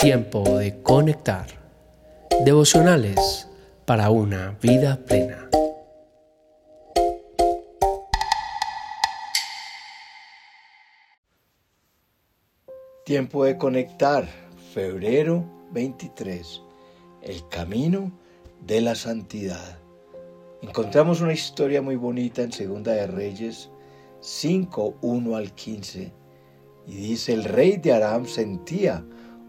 Tiempo de conectar. Devocionales para una vida plena. Tiempo de conectar. Febrero 23. El camino de la santidad. Encontramos una historia muy bonita en Segunda de Reyes 5, 1 al 15. Y dice, el rey de Aram sentía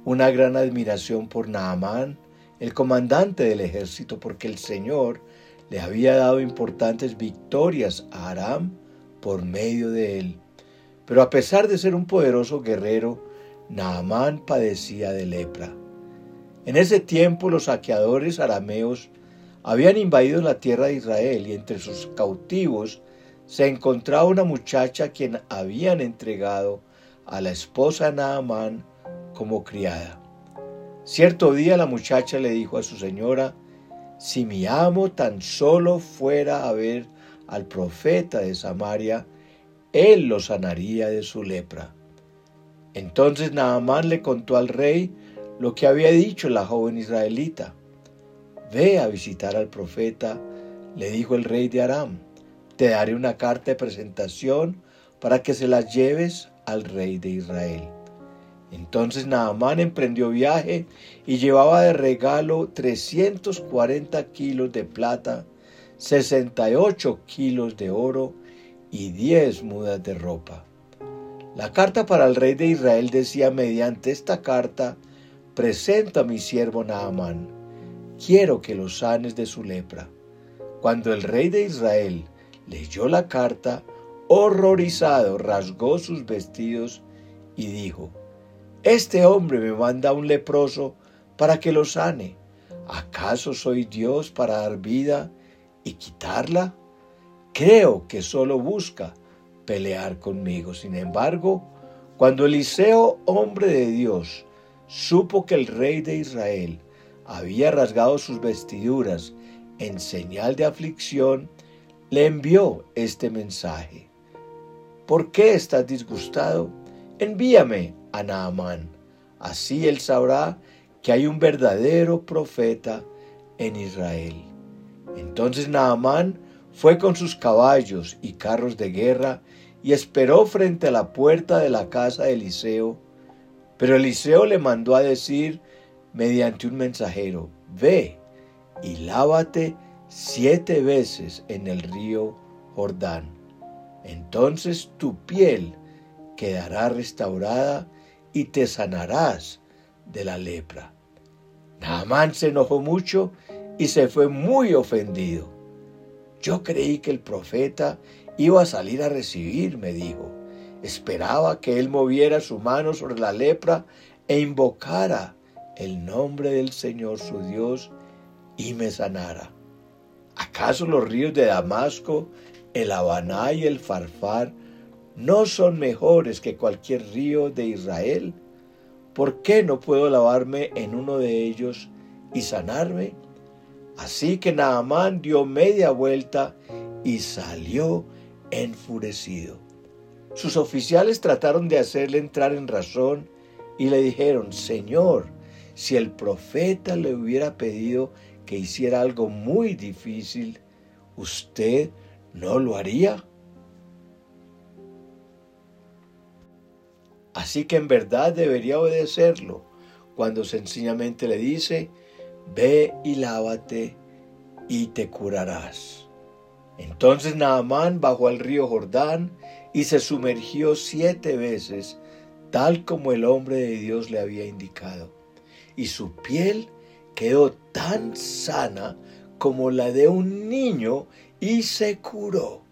una gran admiración por Naamán, el comandante del ejército, porque el Señor le había dado importantes victorias a Aram por medio de él. Pero a pesar de ser un poderoso guerrero, Naamán padecía de lepra. En ese tiempo los saqueadores arameos habían invadido la tierra de Israel y entre sus cautivos se encontraba una muchacha a quien habían entregado a la esposa de Naamán como criada. Cierto día la muchacha le dijo a su señora, si mi amo tan solo fuera a ver al profeta de Samaria, él lo sanaría de su lepra. Entonces Naamán le contó al rey lo que había dicho la joven israelita. Ve a visitar al profeta, le dijo el rey de Aram. Te daré una carta de presentación para que se la lleves al rey de Israel. Entonces Naamán emprendió viaje y llevaba de regalo 340 kilos de plata, 68 kilos de oro y 10 mudas de ropa. La carta para el rey de Israel decía, mediante esta carta, presento a mi siervo Naamán, quiero que lo sanes de su lepra. Cuando el rey de Israel leyó la carta, horrorizado, rasgó sus vestidos y dijo, este hombre me manda un leproso para que lo sane. ¿Acaso soy Dios para dar vida y quitarla? Creo que solo busca pelear conmigo. Sin embargo, cuando Eliseo, hombre de Dios, supo que el rey de Israel había rasgado sus vestiduras en señal de aflicción, le envió este mensaje. ¿Por qué estás disgustado? Envíame a Naamán. Así él sabrá que hay un verdadero profeta en Israel. Entonces Naamán fue con sus caballos y carros de guerra y esperó frente a la puerta de la casa de Eliseo. Pero Eliseo le mandó a decir mediante un mensajero, ve y lávate siete veces en el río Jordán. Entonces tu piel quedará restaurada y te sanarás de la lepra. Naamán se enojó mucho y se fue muy ofendido. Yo creí que el profeta iba a salir a recibirme, dijo. Esperaba que él moviera su mano sobre la lepra e invocara el nombre del Señor su Dios y me sanara. ¿Acaso los ríos de Damasco, el Habaná y el Farfar no son mejores que cualquier río de Israel? ¿Por qué no puedo lavarme en uno de ellos y sanarme? Así que Naamán dio media vuelta y salió enfurecido. Sus oficiales trataron de hacerle entrar en razón y le dijeron, Señor, si el profeta le hubiera pedido que hiciera algo muy difícil, ¿usted no lo haría? Así que en verdad debería obedecerlo cuando sencillamente le dice, ve y lávate y te curarás. Entonces Naamán bajó al río Jordán y se sumergió siete veces, tal como el hombre de Dios le había indicado. Y su piel quedó tan sana como la de un niño y se curó.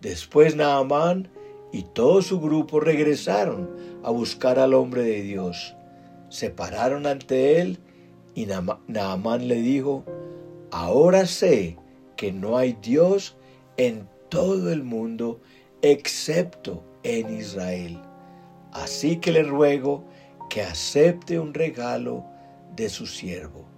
Después Naamán y todo su grupo regresaron a buscar al hombre de Dios. Se pararon ante él y Naamán le dijo, ahora sé que no hay Dios en todo el mundo excepto en Israel. Así que le ruego que acepte un regalo de su siervo.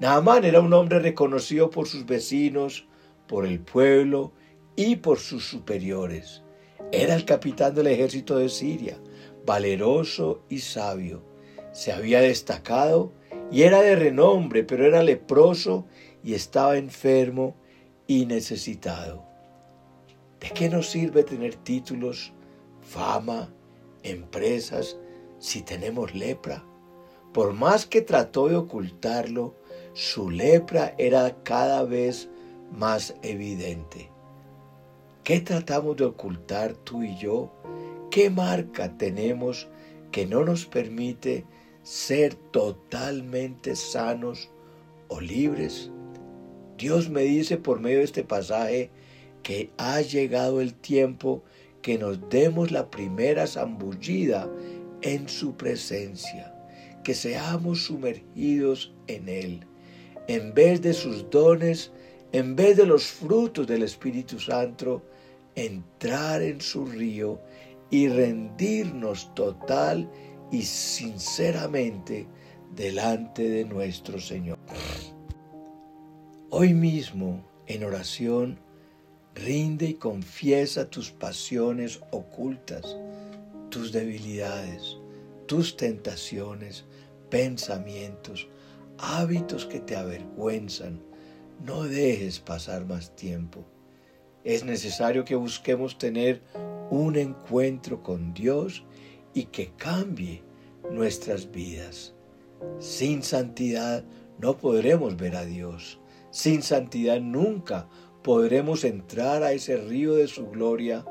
Naamán era un hombre reconocido por sus vecinos, por el pueblo y por sus superiores. Era el capitán del ejército de Siria, valeroso y sabio. Se había destacado y era de renombre, pero era leproso y estaba enfermo y necesitado. ¿De qué nos sirve tener títulos, fama, empresas, si tenemos lepra? Por más que trató de ocultarlo, su lepra era cada vez más evidente. ¿Qué tratamos de ocultar tú y yo? ¿Qué marca tenemos que no nos permite ser totalmente sanos o libres? Dios me dice por medio de este pasaje que ha llegado el tiempo que nos demos la primera zambullida en su presencia, que seamos sumergidos en Él. En vez de sus dones, en vez de los frutos del Espíritu Santo, entrar en su río y rendirnos total y sinceramente delante de nuestro Señor. Hoy mismo, en oración, rinde y confiesa tus pasiones ocultas, tus debilidades, tus tentaciones, pensamientos, hábitos que te avergüenzan. No dejes pasar más tiempo. Es necesario que busquemos tener un encuentro con Dios y que cambie nuestras vidas. Sin santidad no podremos ver a Dios. Sin santidad nunca podremos entrar a ese río de su gloria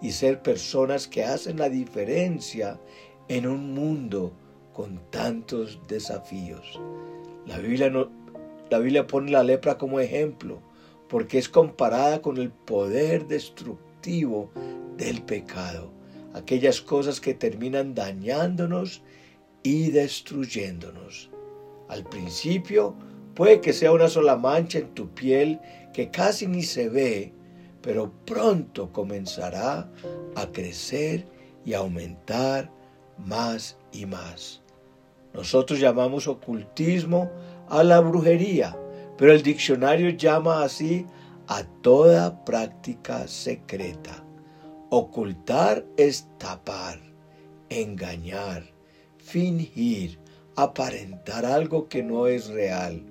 y ser personas que hacen la diferencia en un mundo con tantos desafíos. La Biblia, no, la Biblia pone la lepra como ejemplo porque es comparada con el poder destructivo del pecado, aquellas cosas que terminan dañándonos y destruyéndonos. Al principio puede que sea una sola mancha en tu piel que casi ni se ve, pero pronto comenzará a crecer y aumentar más y más. Nosotros llamamos ocultismo a la brujería, pero el diccionario llama así a toda práctica secreta. Ocultar es tapar, engañar, fingir, aparentar algo que no es real.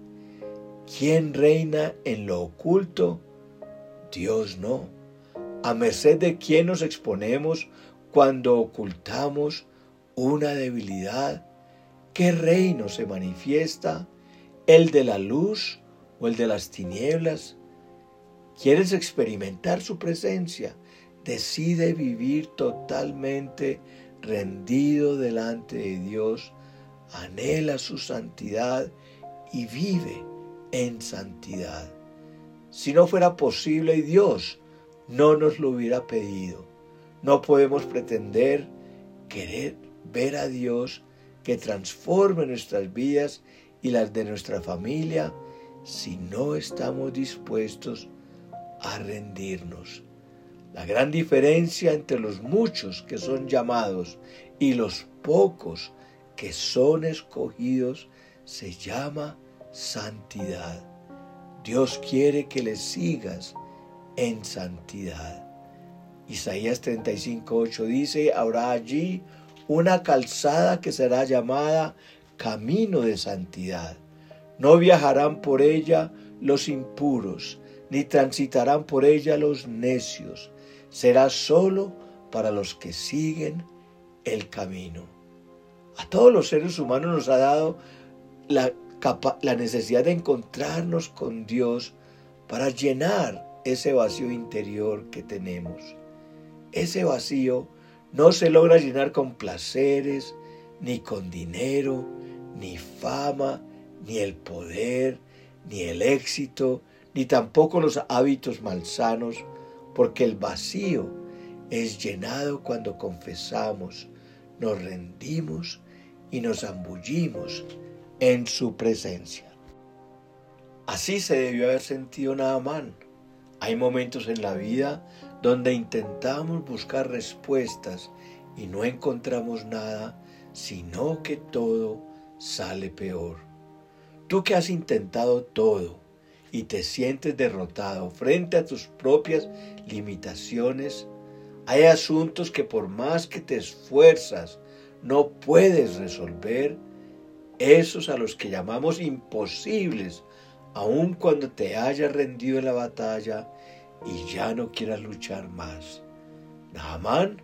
¿Quién reina en lo oculto? Dios no. A merced de quién nos exponemos cuando ocultamos una debilidad. ¿Qué reino se manifiesta? ¿El de la luz o el de las tinieblas. ¿Quieres experimentar su presencia? Decide vivir totalmente rendido delante de Dios, anhela su santidad y vive en santidad. Si no fuera posible, Dios no nos lo hubiera pedido. No podemos pretender querer ver a Dios que transforme nuestras vidas y las de nuestra familia si no estamos dispuestos a rendirnos. La gran diferencia entre los muchos que son llamados y los pocos que son escogidos se llama santidad. Dios quiere que le sigas en santidad. Isaías 35:8 dice, habrá allí una calzada que será llamada camino de santidad no viajarán por ella los impuros, ni transitarán por ella los necios. Será solo para los que siguen el camino. A todos los seres humanos nos ha dado la, la necesidad de encontrarnos con Dios para llenar ese vacío interior que tenemos. Ese vacío no se logra llenar con placeres, ni con dinero, ni fama, ni el poder, ni el éxito, ni tampoco los hábitos malsanos, porque el vacío es llenado cuando confesamos, nos rendimos y nos ambullimos en su presencia. Así se debió haber sentido Naamán. Hay momentos en la vida donde intentamos buscar respuestas y no encontramos nada, sino que todo sale peor. Tú que has intentado todo y te sientes derrotado frente a tus propias limitaciones, Hay asuntos que por más que te esfuerzas no puedes resolver, esos a los que llamamos imposibles, aun cuando te hayas rendido en la batalla y ya no quieras luchar más. Naamán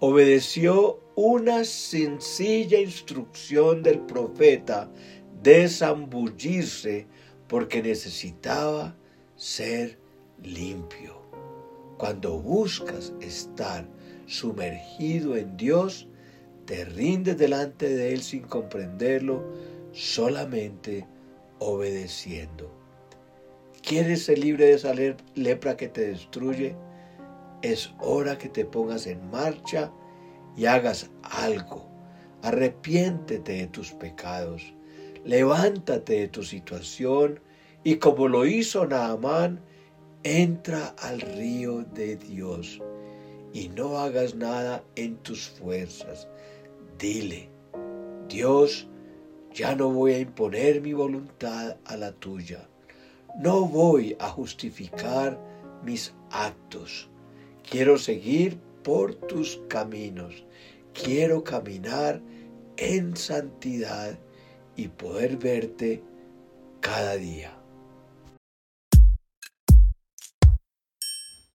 obedeció una sencilla instrucción del profeta de zambullirse porque necesitaba ser limpio. Cuando buscas estar sumergido en Dios, te rindes delante de Él sin comprenderlo, solamente obedeciendo. ¿Quieres ser libre de esa lepra que te destruye? Es hora que te pongas en marcha y hagas algo. Arrepiéntete de tus pecados. Levántate de tu situación y como lo hizo Naamán, entra al río de Dios y no hagas nada en tus fuerzas. Dile, Dios, ya no voy a imponer mi voluntad a la tuya. No voy a justificar mis actos. Quiero seguir por tus caminos. Quiero caminar en santidad y poder verte cada día.